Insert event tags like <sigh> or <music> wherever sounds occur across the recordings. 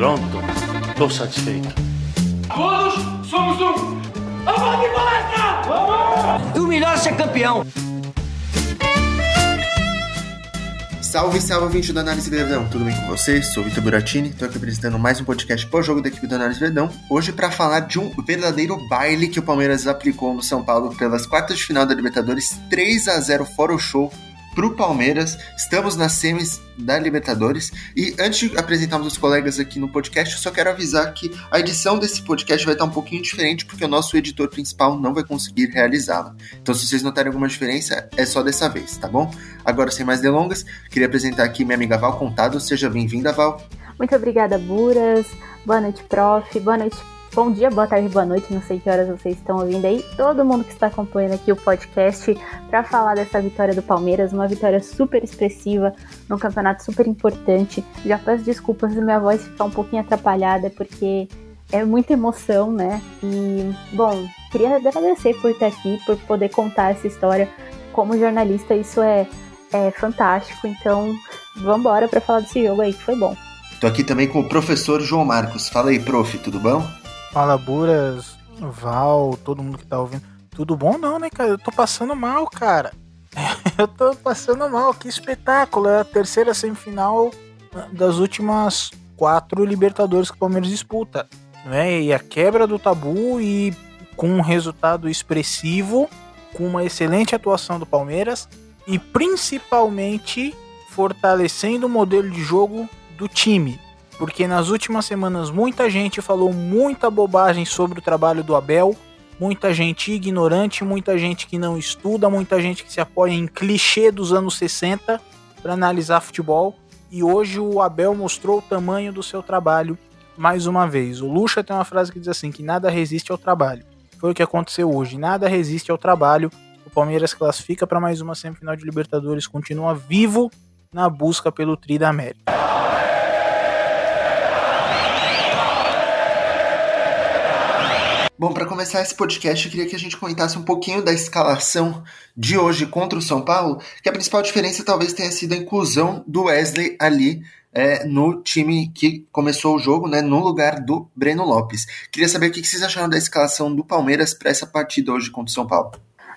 Pronto, tô satisfeito. Todos somos um! Vamos de palestra! Vamos! E o melhor é ser campeão! Salve, salve, vinte do Análise Verdão, tudo bem com vocês? Sou Vitor Buratini, estou aqui apresentando mais um podcast pós-jogo da equipe do Análise Verdão, hoje para falar de um verdadeiro baile que o Palmeiras aplicou no São Paulo pelas quartas de final da Libertadores, 3 a 0 fora o show, para o Palmeiras. Estamos nas semis da Libertadores. E antes de apresentarmos os colegas aqui no podcast, eu só quero avisar que a edição desse podcast vai estar um pouquinho diferente, porque o nosso editor principal não vai conseguir realizá-la. Então, se vocês notarem alguma diferença, é só dessa vez, tá bom? Agora, sem mais delongas, queria apresentar aqui minha amiga Val Contado. Seja bem-vinda, Val. Muito obrigada, Buras. Boa noite, prof. Boa noite, Bom dia, boa tarde, boa noite, não sei que horas vocês estão ouvindo aí. Todo mundo que está acompanhando aqui o podcast para falar dessa vitória do Palmeiras, uma vitória super expressiva, num campeonato super importante. Já peço desculpas se minha voz ficar um pouquinho atrapalhada, porque é muita emoção, né? E, bom, queria agradecer por estar aqui, por poder contar essa história. Como jornalista, isso é, é fantástico, então vamos embora para falar desse jogo aí, que foi bom. Tô aqui também com o professor João Marcos. Fala aí, prof, tudo bom? Fala Buras, Val, todo mundo que tá ouvindo. Tudo bom não, né, cara? Eu tô passando mal, cara. <laughs> Eu tô passando mal, que espetáculo. É a terceira semifinal das últimas quatro Libertadores que o Palmeiras disputa. Né? E a quebra do tabu e com um resultado expressivo, com uma excelente atuação do Palmeiras e principalmente fortalecendo o modelo de jogo do time porque nas últimas semanas muita gente falou muita bobagem sobre o trabalho do Abel, muita gente ignorante, muita gente que não estuda, muita gente que se apoia em clichê dos anos 60 para analisar futebol. E hoje o Abel mostrou o tamanho do seu trabalho mais uma vez. O Lucha tem uma frase que diz assim: que nada resiste ao trabalho. Foi o que aconteceu hoje. Nada resiste ao trabalho. O Palmeiras classifica para mais uma semifinal de Libertadores, continua vivo na busca pelo Tri da América. Bom, para começar esse podcast, eu queria que a gente comentasse um pouquinho da escalação de hoje contra o São Paulo, que a principal diferença talvez tenha sido a inclusão do Wesley ali é, no time que começou o jogo, né, no lugar do Breno Lopes. Queria saber o que vocês acharam da escalação do Palmeiras para essa partida hoje contra o São Paulo.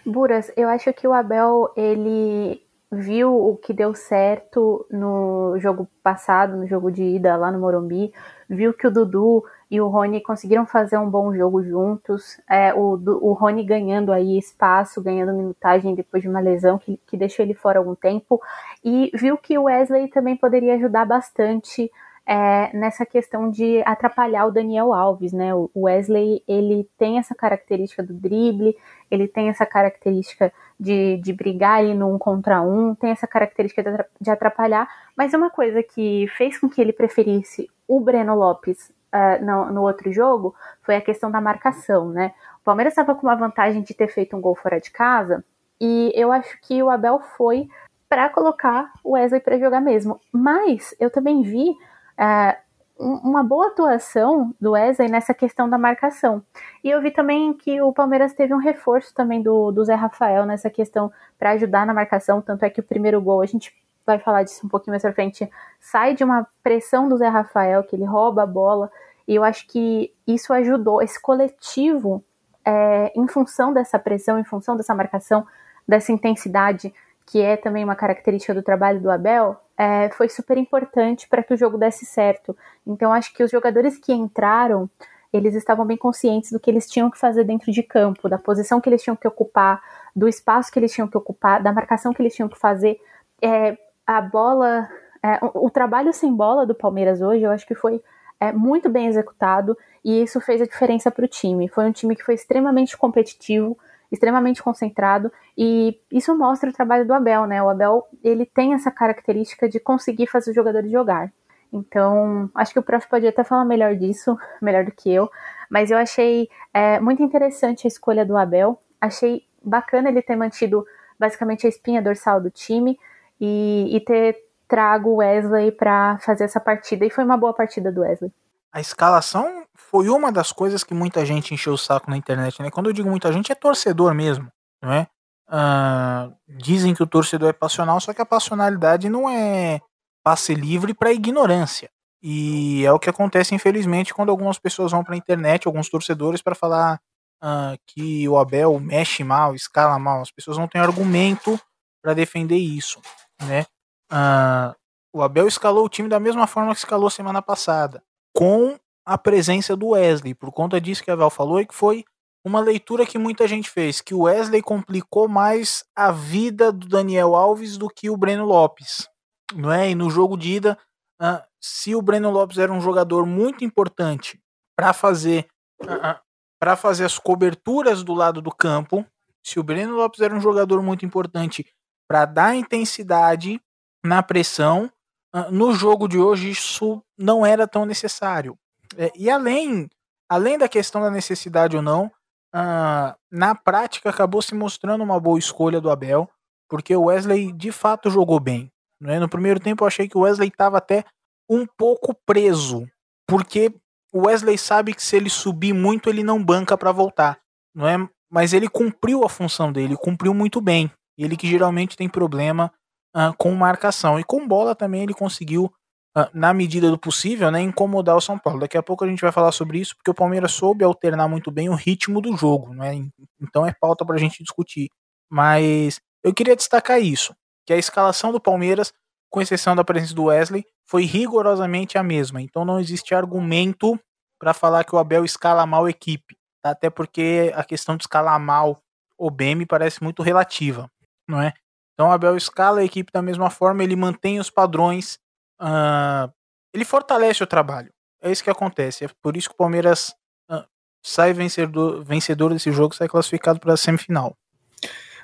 Buras, eu acho que o Abel ele viu o que deu certo no jogo passado, no jogo de ida lá no Morumbi, viu que o Dudu e o Rony conseguiram fazer um bom jogo juntos. É, o, o Rony ganhando aí espaço, ganhando minutagem depois de uma lesão que, que deixou ele fora algum tempo. E viu que o Wesley também poderia ajudar bastante é, nessa questão de atrapalhar o Daniel Alves, né? O Wesley ele tem essa característica do drible, ele tem essa característica de, de brigar ali no um contra um, tem essa característica de atrapalhar, mas uma coisa que fez com que ele preferisse o Breno Lopes uh, no, no, outro jogo foi a questão da marcação, né? O Palmeiras estava com uma vantagem de ter feito um gol fora de casa e eu acho que o Abel foi para colocar o Wesley para jogar mesmo. Mas eu também vi uh, uma boa atuação do Wesley nessa questão da marcação. E eu vi também que o Palmeiras teve um reforço também do, do Zé Rafael nessa questão para ajudar na marcação, tanto é que o primeiro gol a gente vai falar disso um pouquinho mais pra frente, sai de uma pressão do Zé Rafael, que ele rouba a bola, e eu acho que isso ajudou, esse coletivo, é, em função dessa pressão, em função dessa marcação, dessa intensidade, que é também uma característica do trabalho do Abel, é, foi super importante para que o jogo desse certo. Então, acho que os jogadores que entraram, eles estavam bem conscientes do que eles tinham que fazer dentro de campo, da posição que eles tinham que ocupar, do espaço que eles tinham que ocupar, da marcação que eles tinham que fazer. É, a bola, é, o, trabalho sem bola do Palmeiras hoje, eu acho que foi é, muito bem executado e isso fez a diferença para o time. Foi um time que foi extremamente competitivo, extremamente concentrado e isso mostra o trabalho do Abel, né? O Abel ele tem essa característica de conseguir fazer os jogadores jogar. Então, acho que o prof pode até falar melhor disso, <laughs> melhor do que eu, mas eu achei é, muito interessante a escolha do Abel. Achei bacana ele ter mantido basicamente a espinha dorsal do time e, e ter trago o Wesley para fazer essa partida. E foi uma boa partida do Wesley. A escalação foi uma das coisas que muita gente encheu o saco na internet, né? Quando eu digo muita gente, é torcedor mesmo, não é? Uh, dizem que o torcedor é passional, só que a passionalidade não é passe livre para ignorância. E é o que acontece, infelizmente, quando algumas pessoas vão para a internet, alguns torcedores, para falar uh, que o Abel mexe mal, escala mal. As pessoas não têm argumento para defender isso, né? Uh, o Abel escalou o time da mesma forma que escalou semana passada, com a presença do Wesley, por conta disso que a Val falou e que foi uma leitura que muita gente fez, que o Wesley complicou mais a vida do Daniel Alves do que o Breno Lopes, não é? E no jogo de ida, uh, se o Breno Lopes era um jogador muito importante para fazer uh, para fazer as coberturas do lado do campo, se o Breno Lopes era um jogador muito importante para dar intensidade na pressão, uh, no jogo de hoje isso não era tão necessário. É, e além além da questão da necessidade ou não, uh, na prática acabou se mostrando uma boa escolha do Abel, porque o Wesley de fato jogou bem. Né? No primeiro tempo eu achei que o Wesley estava até um pouco preso, porque o Wesley sabe que se ele subir muito ele não banca para voltar, não é? Mas ele cumpriu a função dele, cumpriu muito bem. Ele que geralmente tem problema uh, com marcação e com bola também ele conseguiu ah, na medida do possível, né, incomodar o São Paulo. Daqui a pouco a gente vai falar sobre isso, porque o Palmeiras soube alternar muito bem o ritmo do jogo, né? Então é pauta para a gente discutir. Mas eu queria destacar isso, que a escalação do Palmeiras, com exceção da presença do Wesley, foi rigorosamente a mesma. Então não existe argumento para falar que o Abel escala mal a equipe, tá? até porque a questão de escalar mal o bem me parece muito relativa, não é? Então Abel escala a equipe da mesma forma, ele mantém os padrões uh, ele fortalece o trabalho. É isso que acontece. É por isso que o Palmeiras uh, sai vencedor, vencedor desse jogo, sai classificado para a semifinal.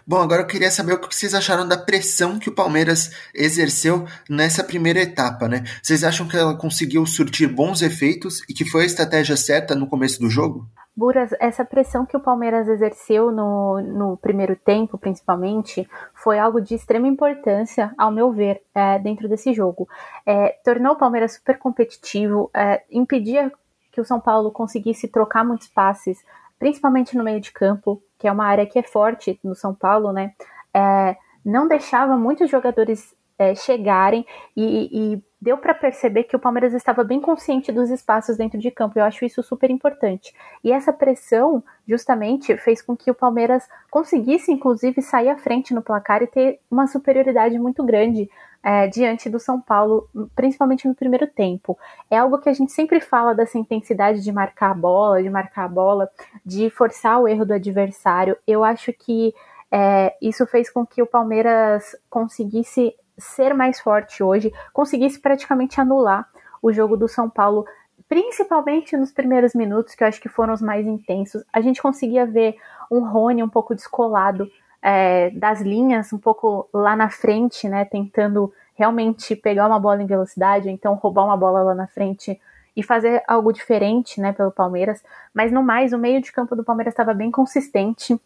Bom, agora eu queria saber o que vocês acharam da pressão que o Palmeiras exerceu nessa primeira etapa, né? Vocês acham que ela conseguiu surtir bons efeitos e que foi a estratégia certa no começo do jogo? Buras, essa pressão que o Palmeiras exerceu no, no primeiro tempo, principalmente, foi algo de extrema importância, ao meu ver, é, dentro desse jogo. É, tornou o Palmeiras super competitivo, é, impedia que o São Paulo conseguisse trocar muitos passes, principalmente no meio de campo, que é uma área que é forte no São Paulo, né? É, não deixava muitos jogadores é, chegarem e, e deu para perceber que o Palmeiras estava bem consciente dos espaços dentro de campo. Eu acho isso super importante. E essa pressão, justamente, fez com que o Palmeiras conseguisse, inclusive, sair à frente no placar e ter uma superioridade muito grande é, diante do São Paulo, principalmente no primeiro tempo. É algo que a gente sempre fala dessa intensidade de marcar a bola, de marcar a bola, de forçar o erro do adversário. Eu acho que é, isso fez com que o Palmeiras conseguisse ser mais forte hoje, conseguisse praticamente anular o jogo do São Paulo, principalmente nos primeiros minutos, que eu acho que foram os mais intensos. A gente conseguia ver um Rony um pouco descolado é, das linhas, um pouco lá na frente, né, tentando realmente pegar uma bola em velocidade, então roubar uma bola lá na frente e fazer algo diferente, né, pelo Palmeiras. Mas no mais, o meio de campo do Palmeiras estava bem consistente.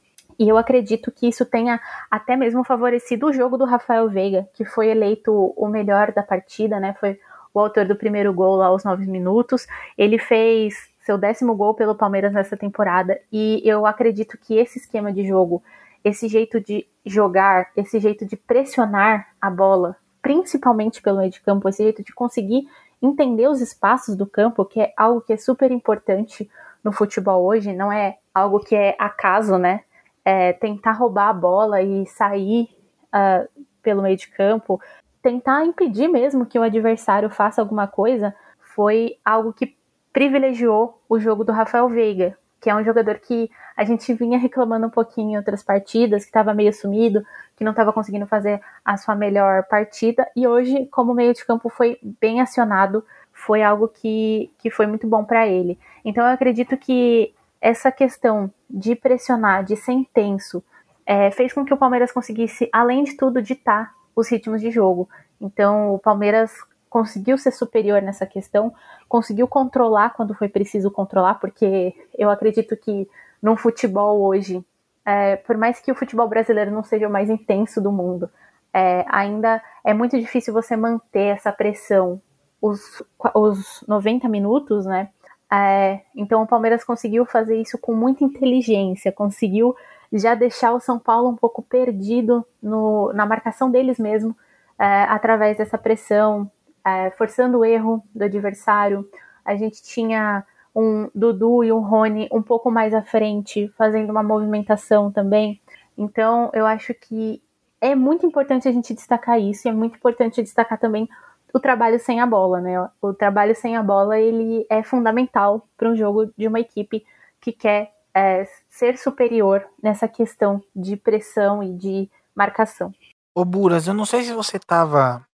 E eu acredito que isso tenha até mesmo favorecido o jogo do Rafael Veiga, que foi eleito o melhor da partida, né? Foi o autor do primeiro gol lá aos nove minutos. Ele fez seu décimo gol pelo Palmeiras nessa temporada. E eu acredito que esse esquema de jogo, esse jeito de jogar, esse jeito de pressionar a bola, principalmente pelo meio de campo, esse jeito de conseguir entender os espaços do campo, que é algo que é super importante no futebol hoje, não é algo que é acaso, né? É, tentar roubar a bola e sair uh, pelo meio de campo, tentar impedir mesmo que o adversário faça alguma coisa, foi algo que privilegiou o jogo do Rafael Veiga, que é um jogador que a gente vinha reclamando um pouquinho em outras partidas, que estava meio sumido, que não estava conseguindo fazer a sua melhor partida, e hoje, como meio de campo foi bem acionado, foi algo que, que foi muito bom para ele. Então eu acredito que essa questão de pressionar, de ser intenso, é, fez com que o Palmeiras conseguisse, além de tudo, ditar os ritmos de jogo. Então, o Palmeiras conseguiu ser superior nessa questão, conseguiu controlar quando foi preciso controlar, porque eu acredito que no futebol hoje, é, por mais que o futebol brasileiro não seja o mais intenso do mundo, é, ainda é muito difícil você manter essa pressão os, os 90 minutos, né? É, então o Palmeiras conseguiu fazer isso com muita inteligência, conseguiu já deixar o São Paulo um pouco perdido no, na marcação deles mesmo, é, através dessa pressão, é, forçando o erro do adversário. A gente tinha um Dudu e um Rony um pouco mais à frente, fazendo uma movimentação também. Então, eu acho que é muito importante a gente destacar isso, e é muito importante destacar também o trabalho sem a bola, né? O trabalho sem a bola, ele é fundamental para um jogo de uma equipe que quer é, ser superior nessa questão de pressão e de marcação. Ô Buras, eu não sei se você estava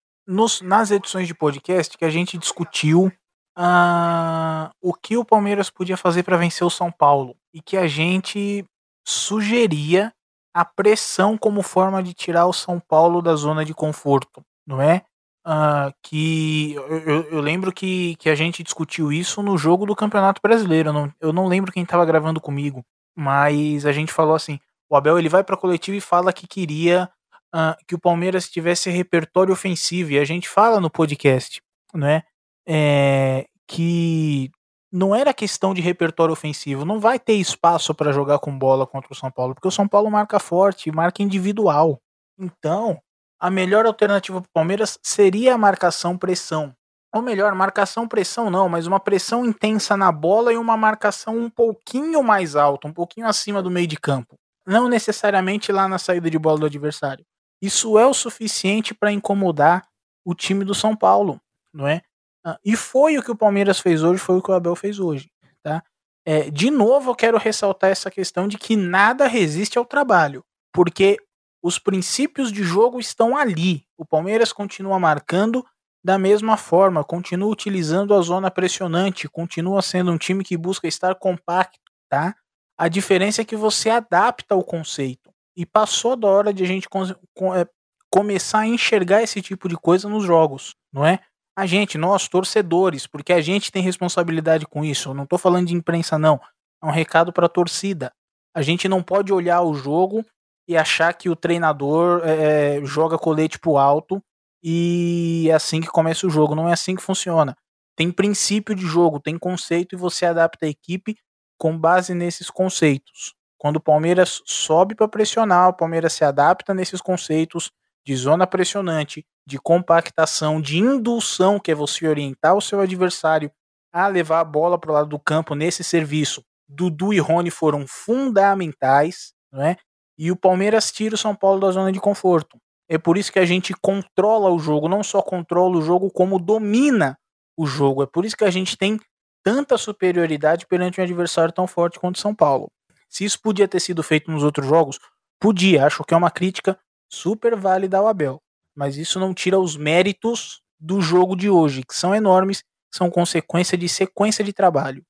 nas edições de podcast que a gente discutiu uh, o que o Palmeiras podia fazer para vencer o São Paulo e que a gente sugeria a pressão como forma de tirar o São Paulo da zona de conforto, não é? Uh, que eu, eu, lembro que, que a gente discutiu isso no jogo do Campeonato Brasileiro. Eu não, eu não lembro quem estava gravando comigo, mas a gente falou assim: o Abel ele vai para coletiva e fala que queria uh, que o Palmeiras tivesse repertório ofensivo. E a gente fala no podcast, né? É, que não era questão de repertório ofensivo, não vai ter espaço para jogar com bola contra o São Paulo, porque o São Paulo marca forte, marca individual. Então, a melhor alternativa para o Palmeiras seria a marcação pressão. Ou melhor, marcação pressão não, mas uma pressão intensa na bola e uma marcação um pouquinho mais alta, um pouquinho acima do meio de campo. Não necessariamente lá na saída de bola do adversário. Isso é o suficiente para incomodar o time do São Paulo, não é? Ah, e foi o que o Palmeiras fez hoje, foi o que o Abel fez hoje, tá? É, de novo, eu quero ressaltar essa questão de que nada resiste ao trabalho, porque os princípios de jogo estão ali. O Palmeiras continua marcando da mesma forma, continua utilizando a zona pressionante, continua sendo um time que busca estar compacto, tá? A diferença é que você adapta o conceito. E passou da hora de a gente é, começar a enxergar esse tipo de coisa nos jogos, não é? A gente, nós, torcedores, porque a gente tem responsabilidade com isso. Eu não estou falando de imprensa, não. É um recado para a torcida. A gente não pode olhar o jogo e achar que o treinador é, joga colete pro alto e é assim que começa o jogo. Não é assim que funciona. Tem princípio de jogo, tem conceito e você adapta a equipe com base nesses conceitos. Quando o Palmeiras sobe para pressionar, o Palmeiras se adapta nesses conceitos de zona pressionante, de compactação, de indução, que é você orientar o seu adversário a levar a bola para o lado do campo nesse serviço. Dudu e Rony foram fundamentais, não é? E o Palmeiras tira o São Paulo da zona de conforto. É por isso que a gente controla o jogo, não só controla o jogo, como domina o jogo. É por isso que a gente tem tanta superioridade perante um adversário tão forte quanto o São Paulo. Se isso podia ter sido feito nos outros jogos, podia. Acho que é uma crítica super válida ao Abel. Mas isso não tira os méritos do jogo de hoje, que são enormes, são consequência de sequência de trabalho.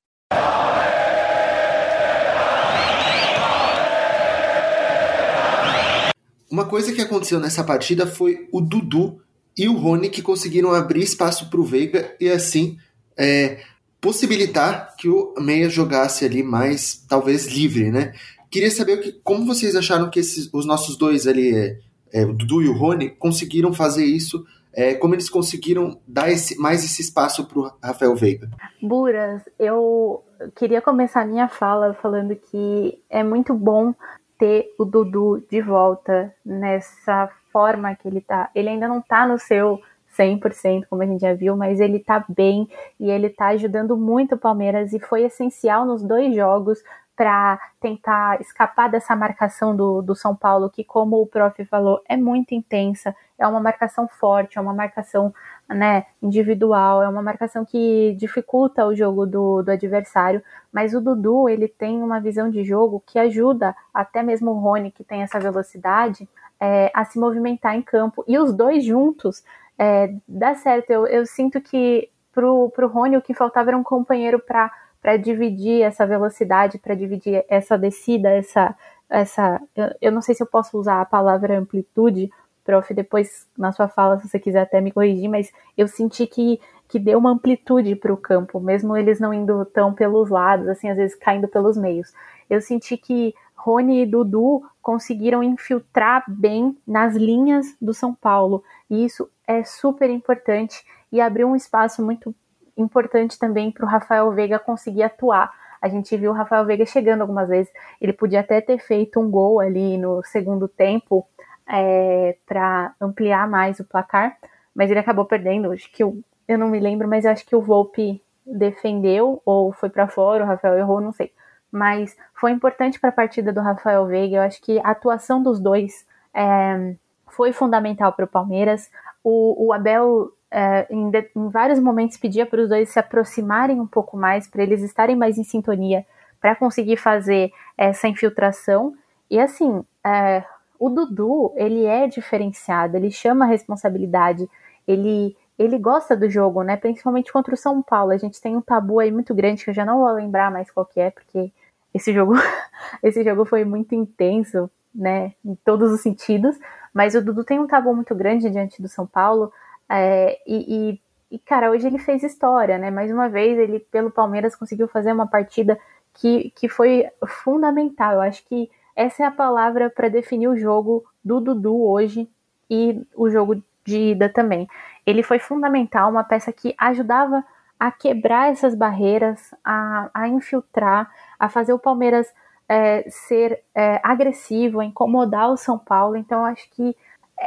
Uma coisa que aconteceu nessa partida foi o Dudu e o Rony que conseguiram abrir espaço para o Veiga e assim é, possibilitar que o Meia jogasse ali mais, talvez livre, né? Queria saber que, como vocês acharam que esses, os nossos dois ali, é, é, o Dudu e o Rony, conseguiram fazer isso, é, como eles conseguiram dar esse, mais esse espaço para o Rafael Veiga? Buras, eu queria começar minha fala falando que é muito bom ter o Dudu de volta nessa forma que ele tá. Ele ainda não tá no seu 100%, como a gente já viu, mas ele tá bem e ele tá ajudando muito o Palmeiras e foi essencial nos dois jogos para tentar escapar dessa marcação do, do São Paulo, que, como o prof falou, é muito intensa, é uma marcação forte, é uma marcação né, individual, é uma marcação que dificulta o jogo do, do adversário, mas o Dudu ele tem uma visão de jogo que ajuda até mesmo o Rony, que tem essa velocidade, é, a se movimentar em campo, e os dois juntos é, dá certo. Eu, eu sinto que pro, pro Rony o que faltava era um companheiro para para dividir essa velocidade, para dividir essa descida, essa essa eu, eu, não sei se eu posso usar a palavra amplitude, prof, depois na sua fala, se você quiser até me corrigir, mas eu senti que que deu uma amplitude para o campo, mesmo eles não indo tão pelos lados, assim, às vezes caindo pelos meios. Eu senti que Rony e Dudu conseguiram infiltrar bem nas linhas do São Paulo. E isso é super importante e abriu um espaço muito importante também para o Rafael Veiga conseguir atuar. A gente viu o Rafael Veiga chegando algumas vezes. Ele podia até ter feito um gol ali no segundo tempo é, para ampliar mais o placar, mas ele acabou perdendo. Acho que eu, eu não me lembro, mas acho que o Volpe defendeu ou foi para fora, o Rafael errou, não sei. Mas foi importante para a partida do Rafael Veiga. Eu acho que a atuação dos dois é, foi fundamental para o Palmeiras. O Abel, é, em, de, em vários momentos, pedia para os dois se aproximarem um pouco mais, para eles estarem mais em sintonia, para conseguir fazer essa infiltração. E assim, é, o Dudu, ele é diferenciado, ele chama a responsabilidade, ele ele gosta do jogo, né? Principalmente contra o São Paulo. A gente tem um tabu aí muito grande que eu já não vou lembrar mais qual que é, porque esse jogo, <laughs> esse jogo foi muito intenso, né? Em todos os sentidos. Mas o Dudu tem um tabu muito grande diante do São Paulo. É, e, e, e, cara, hoje ele fez história, né? Mais uma vez, ele, pelo Palmeiras, conseguiu fazer uma partida que, que foi fundamental. Eu acho que essa é a palavra para definir o jogo do Dudu hoje e o jogo de ida também. Ele foi fundamental, uma peça que ajudava a quebrar essas barreiras, a, a infiltrar, a fazer o Palmeiras é, ser é, agressivo, a incomodar o São Paulo. Então, acho que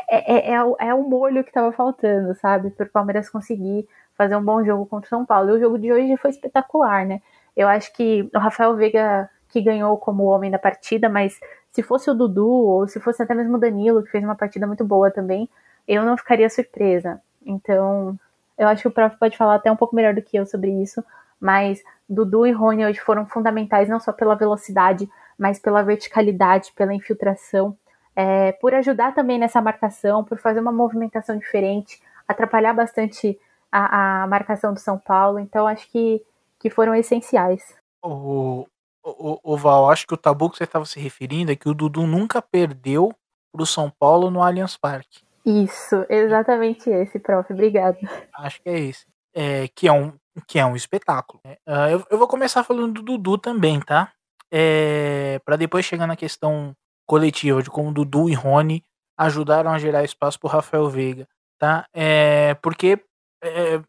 é, é, é, o, é o molho que estava faltando, sabe? Para o Palmeiras conseguir fazer um bom jogo contra o São Paulo. E o jogo de hoje foi espetacular, né? Eu acho que o Rafael Veiga que ganhou como homem da partida, mas se fosse o Dudu ou se fosse até mesmo o Danilo, que fez uma partida muito boa também, eu não ficaria surpresa. Então, eu acho que o prof pode falar até um pouco melhor do que eu sobre isso, mas Dudu e Rony hoje foram fundamentais não só pela velocidade, mas pela verticalidade, pela infiltração, é, por ajudar também nessa marcação, por fazer uma movimentação diferente, atrapalhar bastante a, a marcação do São Paulo. Então, acho que, que foram essenciais. O, o, o Val, acho que o tabu que você estava se referindo é que o Dudu nunca perdeu para o São Paulo no Allianz Parque. Isso, exatamente esse, prof. Obrigado. Acho que é esse. É, que, é um, que é um espetáculo. Uh, eu, eu, vou começar falando do Dudu também, tá? É, para depois chegar na questão coletiva de como Dudu e Rony ajudaram a gerar espaço para Rafael Veiga, tá? É, porque é, é,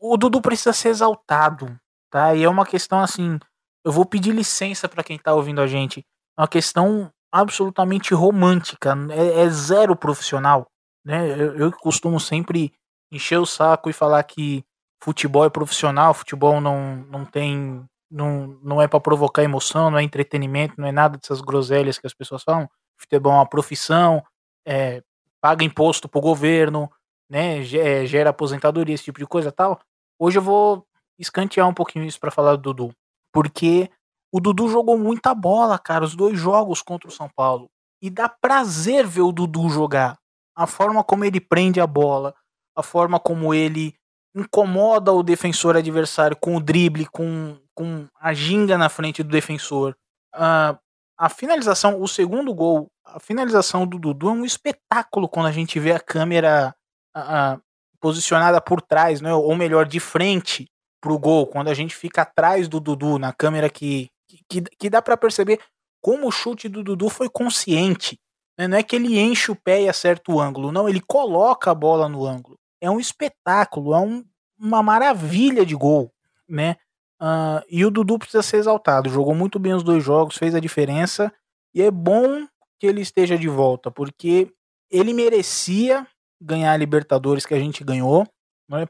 o Dudu precisa ser exaltado, tá? E é uma questão assim eu vou pedir licença para quem tá ouvindo a gente. É uma questão absolutamente romântica, é, é zero profissional, né? Eu, eu costumo sempre encher o saco e falar que futebol é profissional, futebol não, não tem não, não é para provocar emoção, não é entretenimento, não é nada dessas groselhas que as pessoas falam. Futebol é uma profissão, é, paga imposto pro governo, né, é, gera aposentadoria, esse tipo de coisa tal. Hoje eu vou escantear um pouquinho isso para falar do Dudu. Porque o Dudu jogou muita bola, cara, os dois jogos contra o São Paulo. E dá prazer ver o Dudu jogar. A forma como ele prende a bola, a forma como ele incomoda o defensor adversário com o drible, com, com a ginga na frente do defensor. Uh, a finalização, o segundo gol, a finalização do Dudu é um espetáculo quando a gente vê a câmera uh, posicionada por trás, né, ou melhor, de frente pro gol, quando a gente fica atrás do Dudu na câmera que, que, que dá para perceber como o chute do Dudu foi consciente. Né? Não é que ele enche o pé e acerta o ângulo, não, ele coloca a bola no ângulo. É um espetáculo, é um, uma maravilha de gol, né? Uh, e o Dudu precisa ser exaltado. Jogou muito bem os dois jogos, fez a diferença. E é bom que ele esteja de volta, porque ele merecia ganhar a Libertadores que a gente ganhou. Né?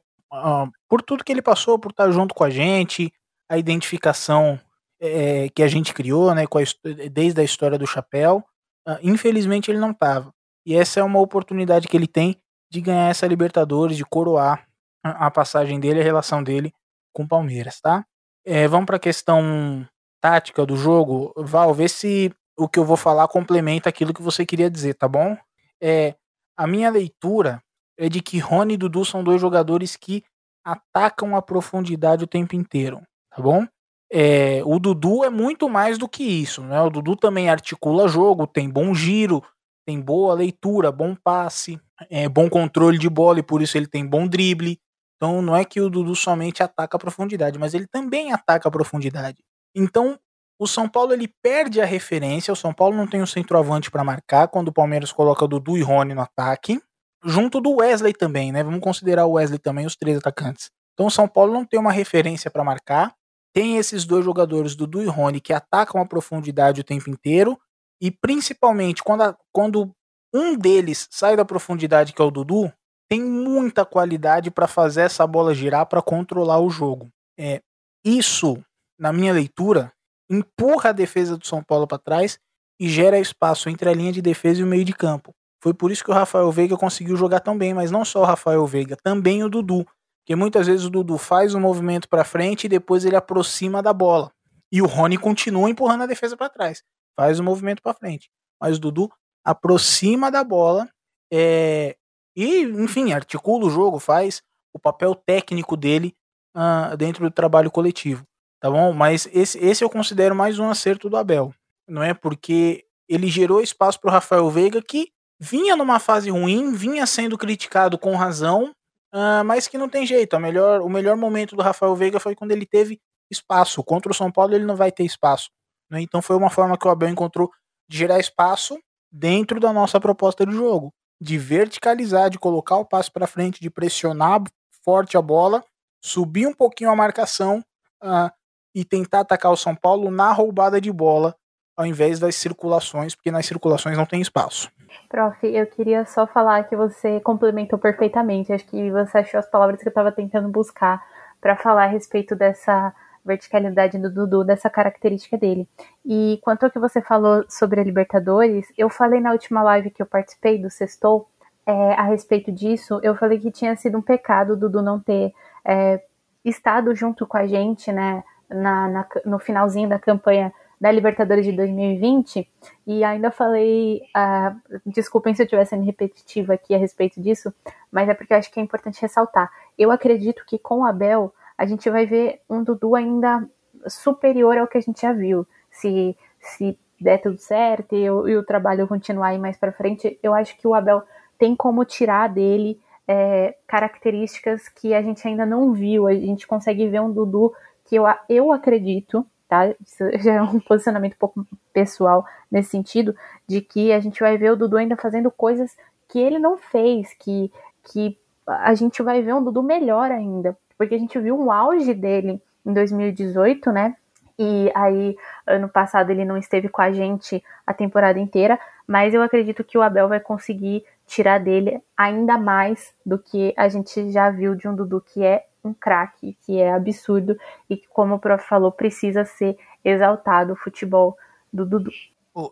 Por tudo que ele passou, por estar junto com a gente, a identificação é, que a gente criou, né, a, desde a história do chapéu. Uh, infelizmente ele não estava. E essa é uma oportunidade que ele tem de ganhar essa Libertadores, de coroar a, a passagem dele, a relação dele com o Palmeiras, tá? É, vamos para a questão tática do jogo. Val, vê se o que eu vou falar complementa aquilo que você queria dizer, tá bom? É, a minha leitura é de que Rony e Dudu são dois jogadores que atacam a profundidade o tempo inteiro, tá bom? É, o Dudu é muito mais do que isso, né? O Dudu também articula jogo, tem bom giro, tem boa leitura, bom passe, é, bom controle de bola e por isso ele tem bom drible. Então não é que o Dudu somente ataca a profundidade, mas ele também ataca a profundidade. Então o São Paulo ele perde a referência. O São Paulo não tem um centroavante para marcar quando o Palmeiras coloca Dudu e Rony no ataque junto do Wesley também, né? Vamos considerar o Wesley também, os três atacantes. Então o São Paulo não tem uma referência para marcar. Tem esses dois jogadores, Dudu e Rony, que atacam a profundidade o tempo inteiro. E principalmente quando, a, quando um deles sai da profundidade, que é o Dudu, tem muita qualidade para fazer essa bola girar para controlar o jogo. É, isso, na minha leitura, empurra a defesa do São Paulo para trás e gera espaço entre a linha de defesa e o meio de campo. Foi por isso que o Rafael Veiga conseguiu jogar tão bem, mas não só o Rafael Veiga, também o Dudu. Porque muitas vezes o Dudu faz um movimento para frente e depois ele aproxima da bola. E o Rony continua empurrando a defesa para trás. Faz o um movimento para frente. Mas o Dudu aproxima da bola é, e, enfim, articula o jogo, faz o papel técnico dele uh, dentro do trabalho coletivo. Tá bom? Mas esse, esse eu considero mais um acerto do Abel. Não é? Porque ele gerou espaço para o Rafael Veiga que vinha numa fase ruim, vinha sendo criticado com razão, uh, mas que não tem jeito. Melhor, o melhor momento do Rafael Veiga foi quando ele teve espaço. Contra o São Paulo ele não vai ter espaço. Né? Então foi uma forma que o Abel encontrou de gerar espaço dentro da nossa proposta de jogo, de verticalizar, de colocar o passo para frente, de pressionar forte a bola, subir um pouquinho a marcação uh, e tentar atacar o São Paulo na roubada de bola, ao invés das circulações, porque nas circulações não tem espaço. Prof, eu queria só falar que você complementou perfeitamente. Acho que você achou as palavras que eu estava tentando buscar para falar a respeito dessa verticalidade do Dudu, dessa característica dele. E quanto ao que você falou sobre a Libertadores, eu falei na última live que eu participei do Sextou é, a respeito disso. Eu falei que tinha sido um pecado o Dudu não ter é, estado junto com a gente, né, na, na, no finalzinho da campanha da Libertadores de 2020, e ainda falei, uh, desculpem se eu estiver sendo repetitiva aqui a respeito disso, mas é porque eu acho que é importante ressaltar. Eu acredito que com o Abel a gente vai ver um Dudu ainda superior ao que a gente já viu. Se, se der tudo certo e, e o trabalho continuar aí mais para frente, eu acho que o Abel tem como tirar dele é, características que a gente ainda não viu. A gente consegue ver um Dudu que eu, eu acredito tá? Isso <laughs> já é um posicionamento um pouco pessoal nesse sentido, de que a gente vai ver o Dudu ainda fazendo coisas que ele não fez, que, que a gente vai ver um Dudu melhor ainda, porque a gente viu um auge dele em 2018, né? E aí, ano passado, ele não esteve com a gente a temporada inteira, mas eu acredito que o Abel vai conseguir tirar dele ainda mais do que a gente já viu de um Dudu que é um craque, que é absurdo e que, como o prof falou, precisa ser exaltado o futebol do Dudu.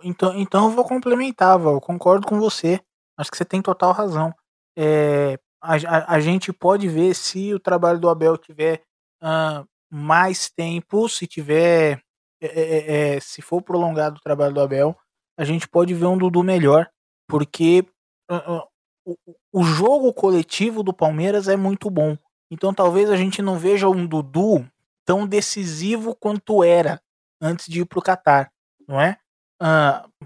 Então, então eu vou complementar, Val, concordo com você. Acho que você tem total razão. É, a, a, a, gente pode ver se o trabalho do Abel tiver uh, mais tempo, se tiver. É, é, é, é, se for prolongado o trabalho do Abel, a gente pode ver um Dudu melhor, porque uh, uh, o, o jogo coletivo do Palmeiras é muito bom. Então talvez a gente não veja um Dudu tão decisivo quanto era antes de ir pro Catar, não é?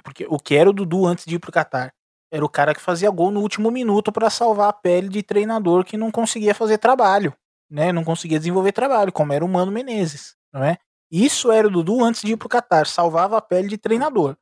Porque o que era o Dudu antes de ir pro Catar? Era o cara que fazia gol no último minuto para salvar a pele de treinador que não conseguia fazer trabalho, né? Não conseguia desenvolver trabalho, como era o Mano Menezes, não é? Isso era o Dudu antes de ir pro Catar, salvava a pele de treinador.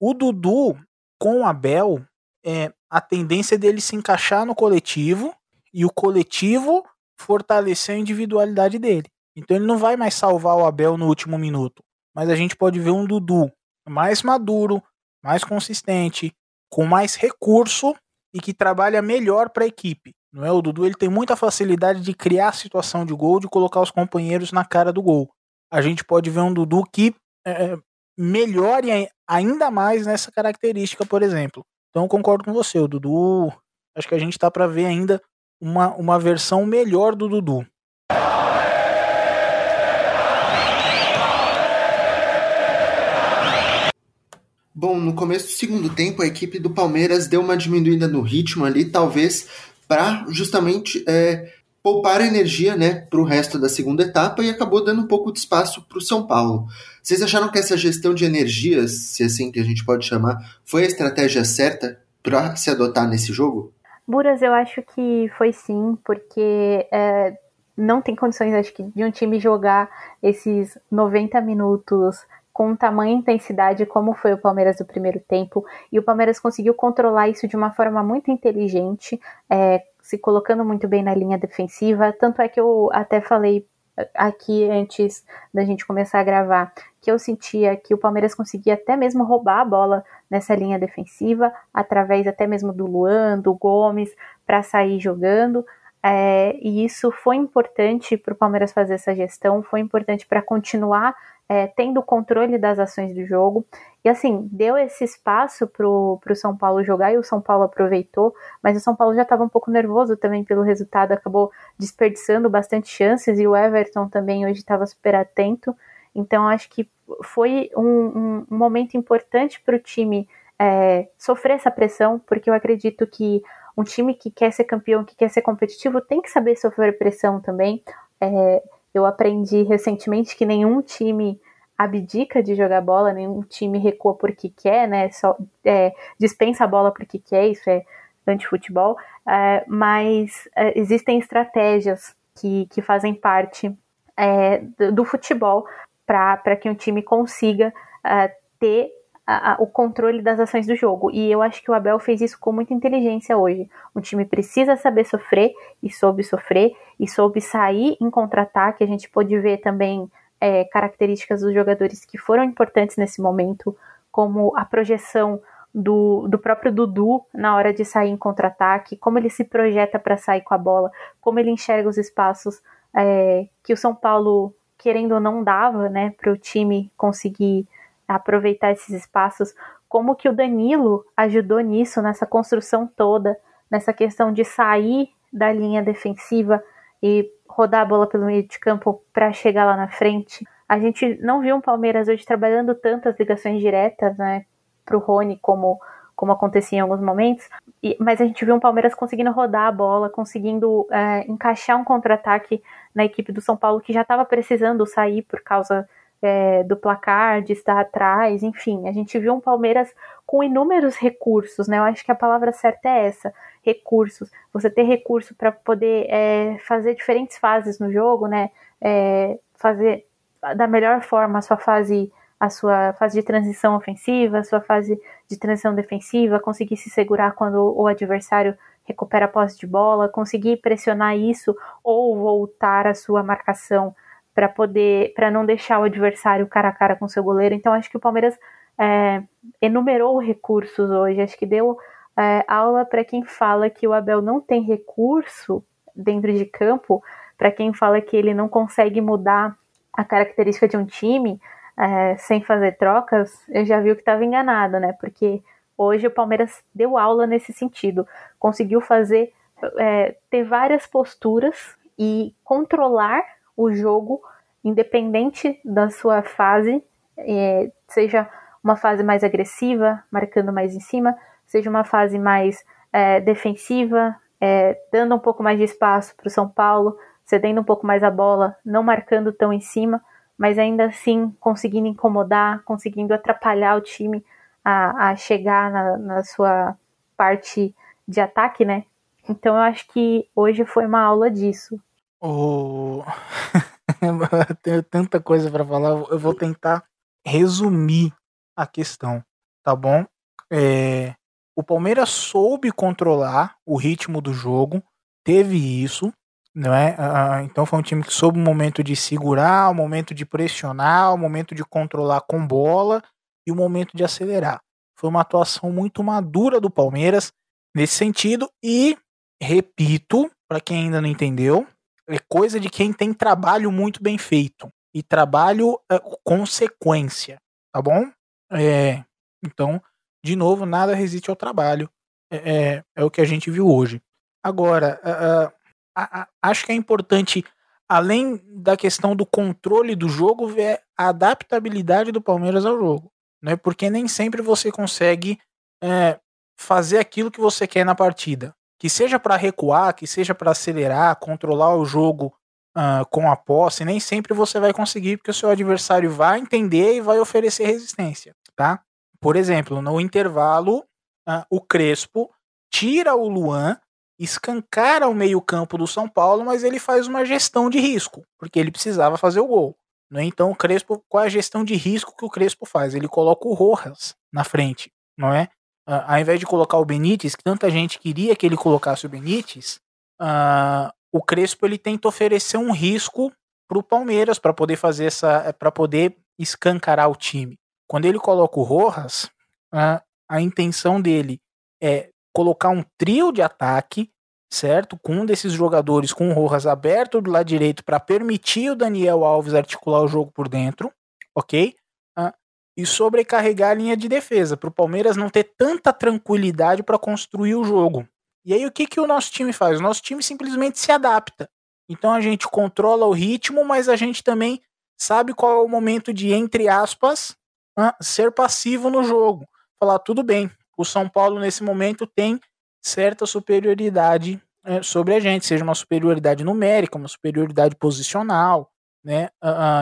O Dudu com o Abel, é, a tendência dele se encaixar no coletivo e o coletivo fortalecer a individualidade dele. Então ele não vai mais salvar o Abel no último minuto, mas a gente pode ver um Dudu mais maduro, mais consistente, com mais recurso e que trabalha melhor para a equipe. Não é o Dudu, ele tem muita facilidade de criar situação de gol, de colocar os companheiros na cara do gol. A gente pode ver um Dudu que é, melhore ainda mais nessa característica, por exemplo. Então concordo com você, o Dudu, acho que a gente está para ver ainda uma, uma versão melhor do Dudu. Bom, no começo do segundo tempo, a equipe do Palmeiras deu uma diminuída no ritmo ali, talvez para justamente é, poupar energia né, para o resto da segunda etapa e acabou dando um pouco de espaço para o São Paulo. Vocês acharam que essa gestão de energias, se assim que a gente pode chamar, foi a estratégia certa para se adotar nesse jogo? Buras, eu acho que foi sim, porque é, não tem condições, acho que, de um time jogar esses 90 minutos com tamanha intensidade como foi o Palmeiras do primeiro tempo, e o Palmeiras conseguiu controlar isso de uma forma muito inteligente, é, se colocando muito bem na linha defensiva, tanto é que eu até falei aqui antes da gente começar a gravar, que eu sentia que o Palmeiras conseguia até mesmo roubar a bola nessa linha defensiva, através até mesmo do Luan, do Gomes, para sair jogando. É, e isso foi importante para o Palmeiras fazer essa gestão, foi importante para continuar é, tendo controle das ações do jogo. E assim, deu esse espaço para o São Paulo jogar e o São Paulo aproveitou, mas o São Paulo já estava um pouco nervoso também pelo resultado, acabou desperdiçando bastante chances e o Everton também hoje estava super atento. Então acho que foi um, um, momento importante para o time é, sofrer essa pressão, porque eu acredito que um time que quer ser campeão, que quer ser competitivo, tem que saber sofrer pressão também. É, eu aprendi recentemente que nenhum time abdica de jogar bola, nenhum time recua porque quer, né? Só é, dispensa a bola porque quer, isso é antifutebol. É, mas é, existem estratégias que, que fazem parte é, do, do, futebol para que um time consiga é, ter a, a, o controle das ações do jogo. E eu acho que o Abel fez isso com muita inteligência hoje. Um time precisa saber sofrer e soube sofrer e soube sair em contra-ataque. A gente pôde ver também é, características dos jogadores que foram importantes nesse momento, como a projeção do, do próprio Dudu na hora de sair em contra-ataque, como ele se projeta para sair com a bola, como ele enxerga os espaços é, que o São Paulo, querendo ou não, dava né, para o time conseguir aproveitar esses espaços, como que o Danilo ajudou nisso, nessa construção toda, nessa questão de sair da linha defensiva e rodar a bola pelo meio de campo para chegar lá na frente. A gente não viu um Palmeiras hoje trabalhando tantas ligações diretas, né, o Rony como como acontecia em alguns momentos, e, mas a gente viu um Palmeiras conseguindo rodar a bola, conseguindo é, encaixar um contra-ataque na equipe do São Paulo que já estava precisando sair por causa é, do placar, de estar atrás, enfim, a gente viu um Palmeiras com inúmeros recursos, né? Eu acho que a palavra certa é essa: recursos. Você ter recurso para poder é, fazer diferentes fases no jogo, né? É, fazer da melhor forma a sua fase a sua fase de transição ofensiva, a sua fase de transição defensiva, conseguir se segurar quando o adversário recupera a posse de bola, conseguir pressionar isso ou voltar a sua marcação para poder, para não deixar o adversário cara a cara com seu goleiro. Então acho que o Palmeiras é, enumerou recursos hoje. Acho que deu é, aula para quem fala que o Abel não tem recurso dentro de campo, para quem fala que ele não consegue mudar a característica de um time é, sem fazer trocas, eu já vi que estava enganado, né? Porque hoje o Palmeiras deu aula nesse sentido, conseguiu fazer é, ter várias posturas e controlar o jogo, independente da sua fase, é, seja uma fase mais agressiva, marcando mais em cima, seja uma fase mais é, defensiva, é, dando um pouco mais de espaço para o São Paulo, cedendo um pouco mais a bola, não marcando tão em cima, mas ainda assim conseguindo incomodar, conseguindo atrapalhar o time a, a chegar na, na sua parte de ataque, né? Então eu acho que hoje foi uma aula disso. Oh... <laughs> Tenho tanta coisa para falar, eu vou tentar resumir a questão, tá bom? É... O Palmeiras soube controlar o ritmo do jogo, teve isso, não é? Ah, então foi um time que soube o momento de segurar, o momento de pressionar, o momento de controlar com bola e o momento de acelerar. Foi uma atuação muito madura do Palmeiras nesse sentido e repito, para quem ainda não entendeu, é coisa de quem tem trabalho muito bem feito e trabalho é, consequência, tá bom? É, então, de novo, nada resiste ao trabalho. É, é, é o que a gente viu hoje. Agora, acho que é importante, além da questão do controle do jogo, ver a adaptabilidade do Palmeiras ao jogo. Né? Porque nem sempre você consegue é, fazer aquilo que você quer na partida que seja para recuar, que seja para acelerar, controlar o jogo uh, com a posse, nem sempre você vai conseguir, porque o seu adversário vai entender e vai oferecer resistência, tá? Por exemplo, no intervalo, uh, o Crespo tira o Luan, escancara o meio-campo do São Paulo, mas ele faz uma gestão de risco, porque ele precisava fazer o gol. Né? Então, o Crespo, qual é a gestão de risco que o Crespo faz? Ele coloca o Rojas na frente, não é? Uh, ao invés de colocar o Benítez, que tanta gente queria que ele colocasse o Benítez, uh, o Crespo ele tenta oferecer um risco para o Palmeiras para poder fazer essa, eh, para poder escancarar o time. Quando ele coloca o Rojas, uh, a intenção dele é colocar um trio de ataque certo? Com um desses jogadores com o Rojas aberto do lado direito para permitir o Daniel Alves articular o jogo por dentro, ok? E sobrecarregar a linha de defesa, para o Palmeiras não ter tanta tranquilidade para construir o jogo. E aí o que, que o nosso time faz? O nosso time simplesmente se adapta. Então a gente controla o ritmo, mas a gente também sabe qual é o momento de, entre aspas, ser passivo no jogo. Falar, tudo bem, o São Paulo nesse momento tem certa superioridade é, sobre a gente, seja uma superioridade numérica, uma superioridade posicional, né?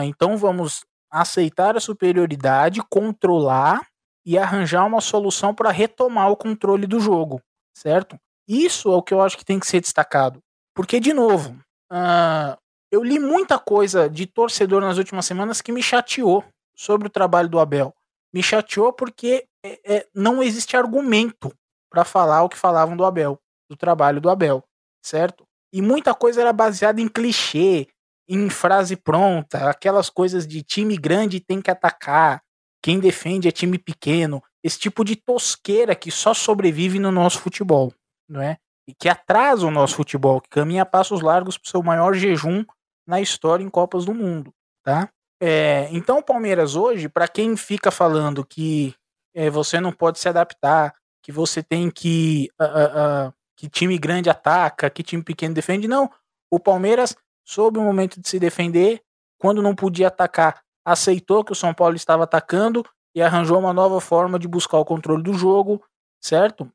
Então vamos aceitar a superioridade, controlar e arranjar uma solução para retomar o controle do jogo, certo? Isso é o que eu acho que tem que ser destacado, porque de novo, uh, eu li muita coisa de torcedor nas últimas semanas que me chateou sobre o trabalho do Abel. Me chateou porque é, é, não existe argumento para falar o que falavam do Abel, do trabalho do Abel, certo? E muita coisa era baseada em clichê, em frase pronta, aquelas coisas de time grande tem que atacar, quem defende é time pequeno, esse tipo de tosqueira que só sobrevive no nosso futebol, não é? E que atrasa o nosso futebol, que caminha passos largos para o seu maior jejum na história em Copas do Mundo, tá? É, então o Palmeiras hoje, para quem fica falando que é, você não pode se adaptar, que você tem que. Uh, uh, uh, que time grande ataca, que time pequeno defende. Não. O Palmeiras soube o momento de se defender. Quando não podia atacar, aceitou que o São Paulo estava atacando e arranjou uma nova forma de buscar o controle do jogo, certo?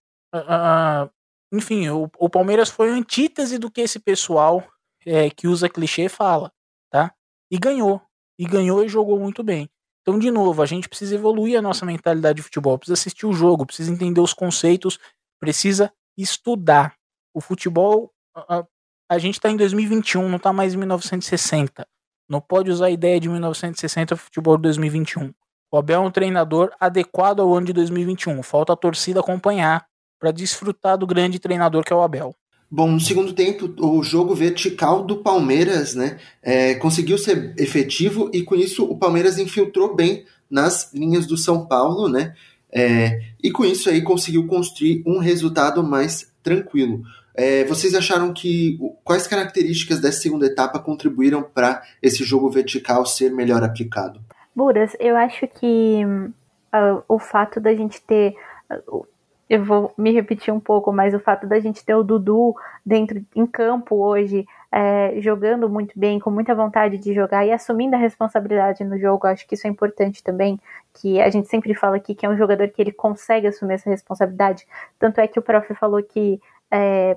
enfim, o, o, Palmeiras foi a antítese do que esse pessoal é, que usa clichê fala, tá? E ganhou. E ganhou e jogou muito bem. Então, de novo, a gente precisa evoluir a nossa mentalidade de futebol, precisa assistir o jogo, precisa entender os conceitos, precisa estudar. O futebol, a, gente está em 2021, não está mais em 1960. Não pode usar a ideia de 1960 para o futebol de 2021. O Abel é um treinador adequado ao ano de 2021. Falta a torcida acompanhar para desfrutar do grande treinador que é o Abel. Bom, no segundo tempo, o jogo vertical do Palmeiras né, é, conseguiu ser efetivo e com isso o Palmeiras infiltrou bem nas linhas do São Paulo, né? É, e com isso aí conseguiu construir um resultado mais tranquilo. É, vocês acharam que quais características dessa segunda etapa contribuíram para esse jogo vertical ser melhor aplicado? Buras, eu acho que uh, o fato da gente ter uh, eu vou me repetir um pouco, mas o fato da gente ter o Dudu dentro em campo hoje, é, jogando muito bem, com muita vontade de jogar e assumindo a responsabilidade no jogo, acho que isso é importante também, que a gente sempre fala aqui que é um jogador que ele consegue assumir essa responsabilidade. Tanto é que o prof falou que é,